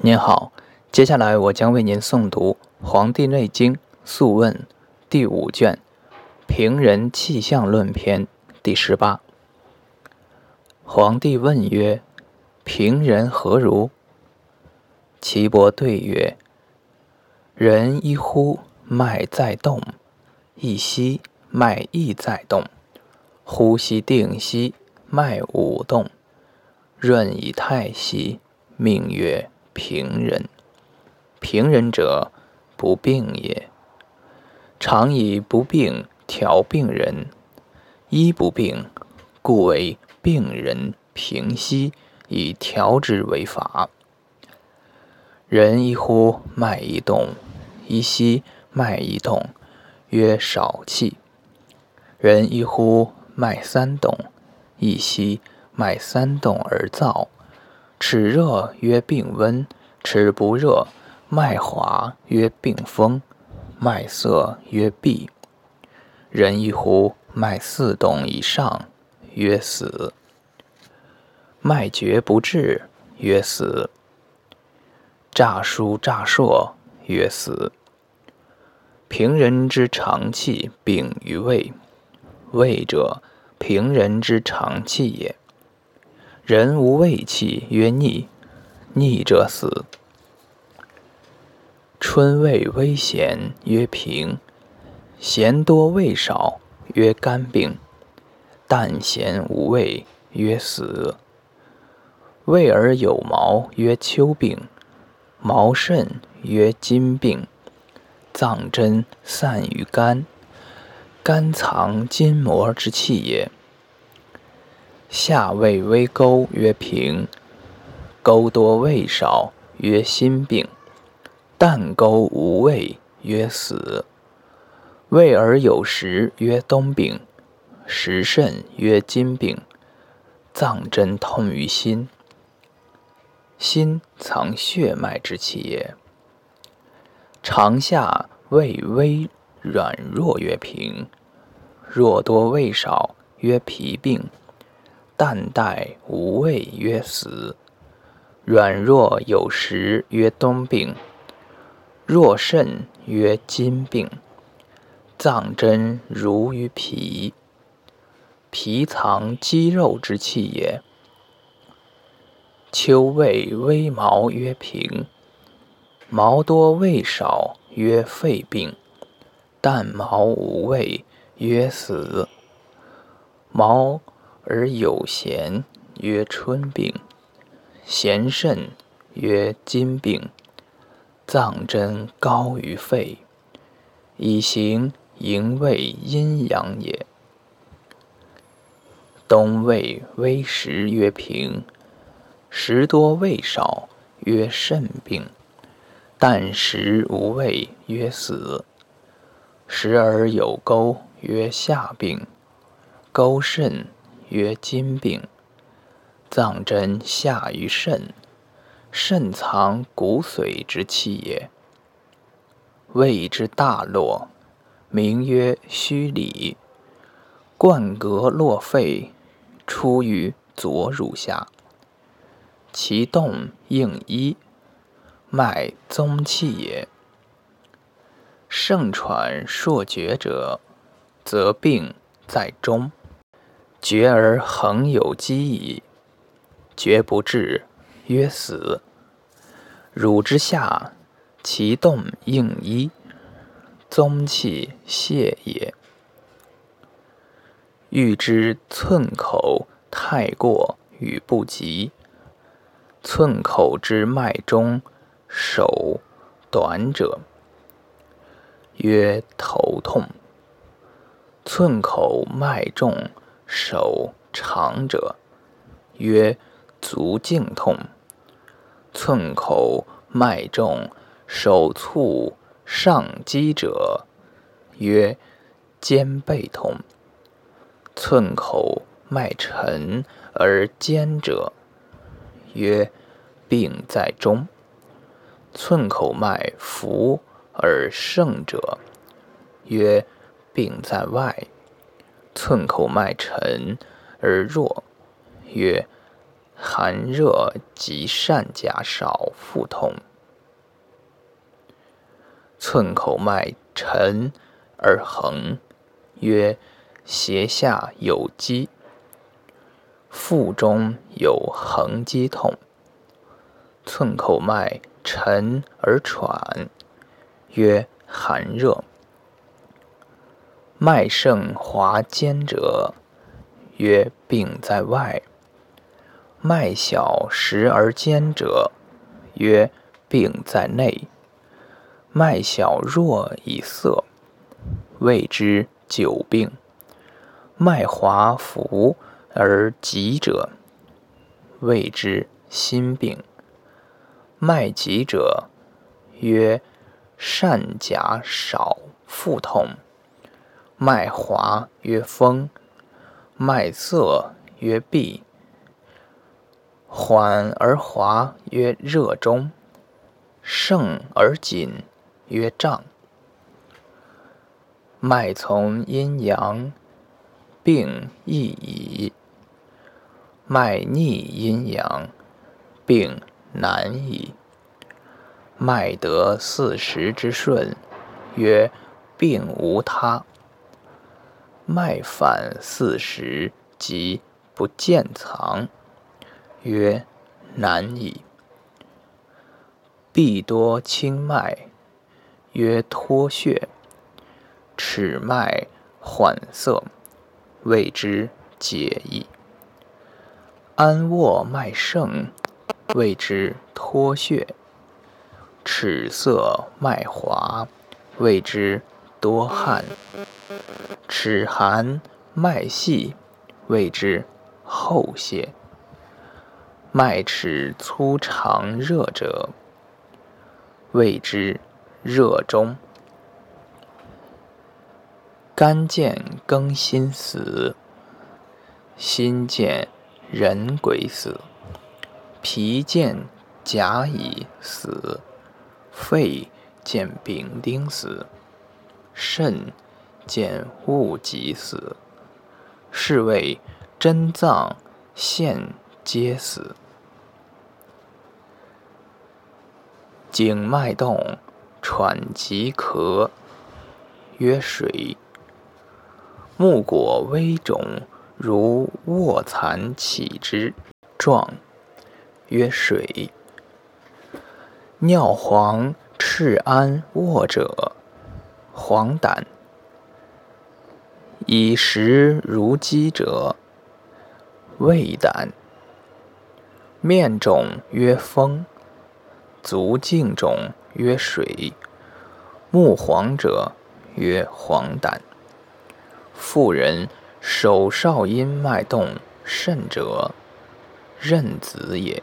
您好，接下来我将为您诵读《黄帝内经·素问》第五卷《平人气象论篇》第十八。皇帝问曰：“平人何如？”岐伯对曰：“人一呼，脉在动；一吸，脉亦在动。呼吸定息，脉舞动，润以太息，命曰。”平人，平人者，不病也。常以不病调病人，医不病，故为病人平息以调之为法。人一呼，脉一动；一息，脉一动，曰少气。人一呼，脉三动；一息，脉三动而燥。齿热曰病温，齿不热；脉滑曰病风，脉涩曰痹。人一呼，脉四动以上，曰死；脉绝不至，曰死；诈疏诈硕，曰死。平人之常气，禀于胃。胃者，平人之常气也。人无胃气，曰逆；逆者死。春味微咸，曰平；咸多味少，曰肝病；淡咸无味，曰死。味而有毛，曰秋病；毛甚，曰筋病。脏真散于肝，肝藏筋膜之气也。下位微沟，曰平；沟多味少，曰心病；淡沟无味，曰死。味而有食，曰冬病；实甚，曰筋病。脏真痛于心，心藏血脉之气也。长下味微软弱，曰平；弱多味少，曰脾病。淡带无味，曰死；软弱有时，曰冬病；弱肾，曰筋病。脏真如于脾，脾藏肌肉之气也。秋味微毛，曰平；毛多味少，曰肺病。淡毛无味，曰死。毛。而有咸，曰春病；咸肾，曰金病。脏真高于肺，以行营卫阴阳也。冬胃微食，曰平；时多胃少，曰肾病。淡时无味，曰死。食而有沟，曰下病。沟肾。曰金病，脏真下于肾，肾藏骨髓之气也。胃之大络，名曰虚里，贯膈络肺，出于左乳下。其动应一，脉宗气也。盛喘数绝者，则病在中。绝而恒有积矣，绝不至，曰死。乳之下，其动应一，宗气泄也。欲知寸口太过与不及，寸口之脉中手短者，曰头痛；寸口脉重。手长者，曰足胫痛；寸口脉重，手促上肌者，曰肩背痛；寸口脉沉而坚者，曰病在中；寸口脉浮而盛者，曰病在外。寸口脉沉而弱，曰寒热及疝甲少腹痛。寸口脉沉而横，曰胁下有积。腹中有横积痛。寸口脉沉而喘，曰寒热。脉盛滑坚者，曰病在外；脉小实而坚者，曰病在内。脉小弱以涩，谓之久病；脉滑浮而急者，谓之心病。脉急者，曰善假少腹痛；脉滑曰风；脉涩曰痹；缓而滑曰热中；盛而紧曰胀。脉从阴阳，病亦已；脉逆阴阳，病。难矣。脉得四时之顺，曰病无他；脉反四时，即不见藏，曰难矣。必多清脉，曰脱血；尺脉缓涩，谓之解矣。安卧脉盛。谓之脱血，齿涩脉滑，谓之多汗；齿寒脉细，谓之后泄；脉齿粗长热者，谓之热中。肝见庚辛死，心见壬癸死。脾见甲乙死，肺见丙丁死，肾见物即死，是谓真脏现皆死。颈脉动，喘即咳，曰水。目果微肿，如卧蚕起之状。曰水，尿黄赤安卧者，黄疸；以食如饥者，胃胆；面肿曰风，足胫肿曰水，目黄者曰黄疸。妇人手少阴脉动甚者，壬子也。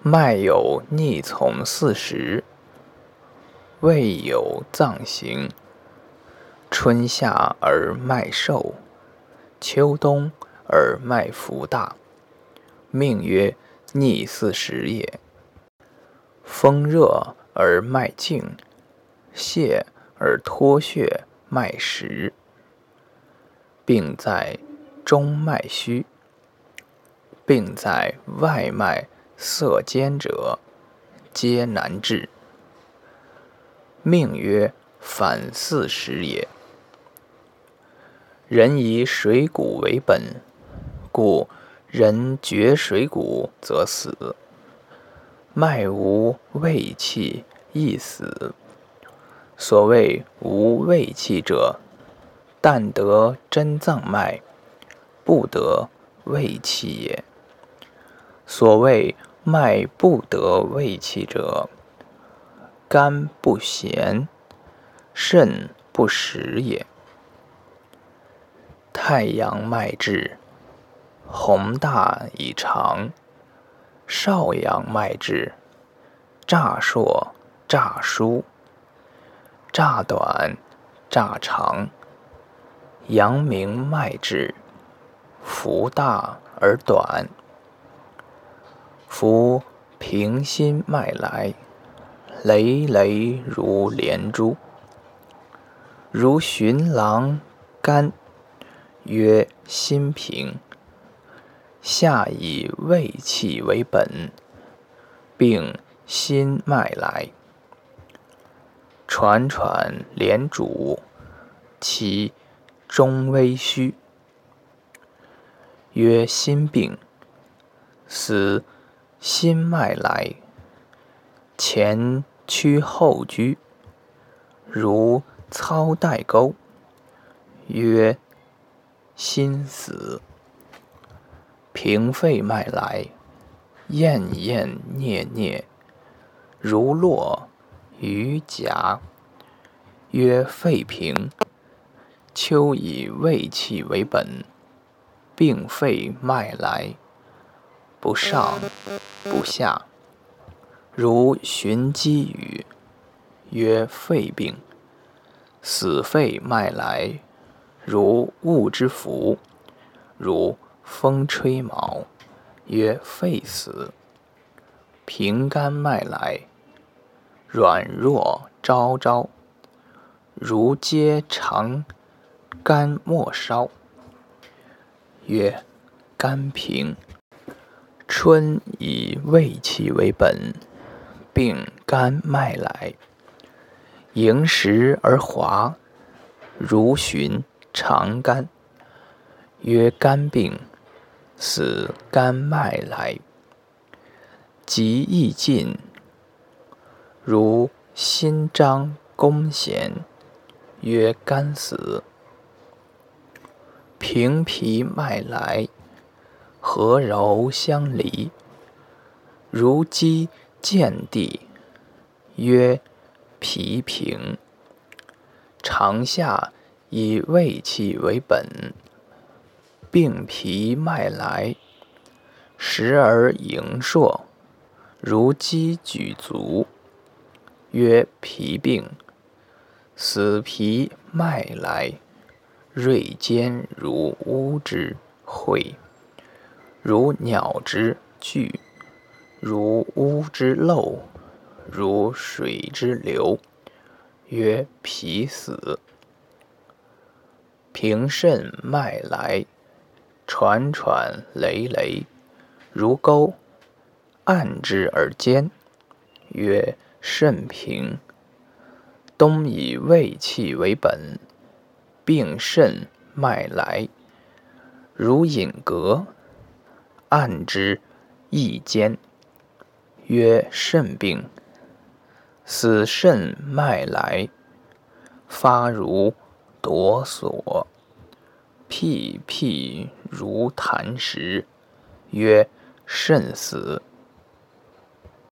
脉有逆从四时，未有脏行。春夏而脉瘦，秋冬而脉浮大，命曰逆四时也。风热而脉静，泄而脱血，脉实。病在中脉虚，病在外脉。色坚者，皆难治。命曰反四时也。人以水谷为本，故人绝水谷则死。脉无胃气亦死。所谓无胃气者，但得真脏脉，不得胃气也。所谓。脉不得胃气者，肝不咸，肾不实也。太阳脉至，宏大以长；少阳脉至，乍硕乍疏，乍短乍长。阳明脉至，浮大而短。夫平心脉来，累累如连珠，如寻狼肝，曰心平。下以胃气为本，并心脉来，喘喘连主，其中微虚。曰心病，思心脉来，前屈后拘，如操带钩。曰心死。平肺脉来，咽咽啮啮，如落于甲。曰肺平。秋以胃气为本，病肺脉来，不上不下，如寻积雨。曰肺病。死肺脉来，如雾之浮，如。风吹毛，曰肺死；平肝脉来，软弱昭昭，如揭长肝末梢，曰肝平。春以胃气为本，病肝脉来，盈实而滑，如寻长肝，曰肝病。死肝脉来，急易尽，如心张弓弦，曰肝死。平脾脉来，和柔相离，如肌见地，曰脾平。长夏以胃气为本。病脾脉来，时而盈硕，如鸡举足，曰脾病。死脾脉来，锐尖如乌之喙，如鸟之踞，如屋之漏，如水之流，曰脾死。平肾脉来。喘喘累累，如钩，按之而坚，曰肾平。冬以胃气为本，病肾脉来，如引革，按之亦坚，曰肾病。死肾脉来，发如哆嗦。屁屁如痰石，曰肾死。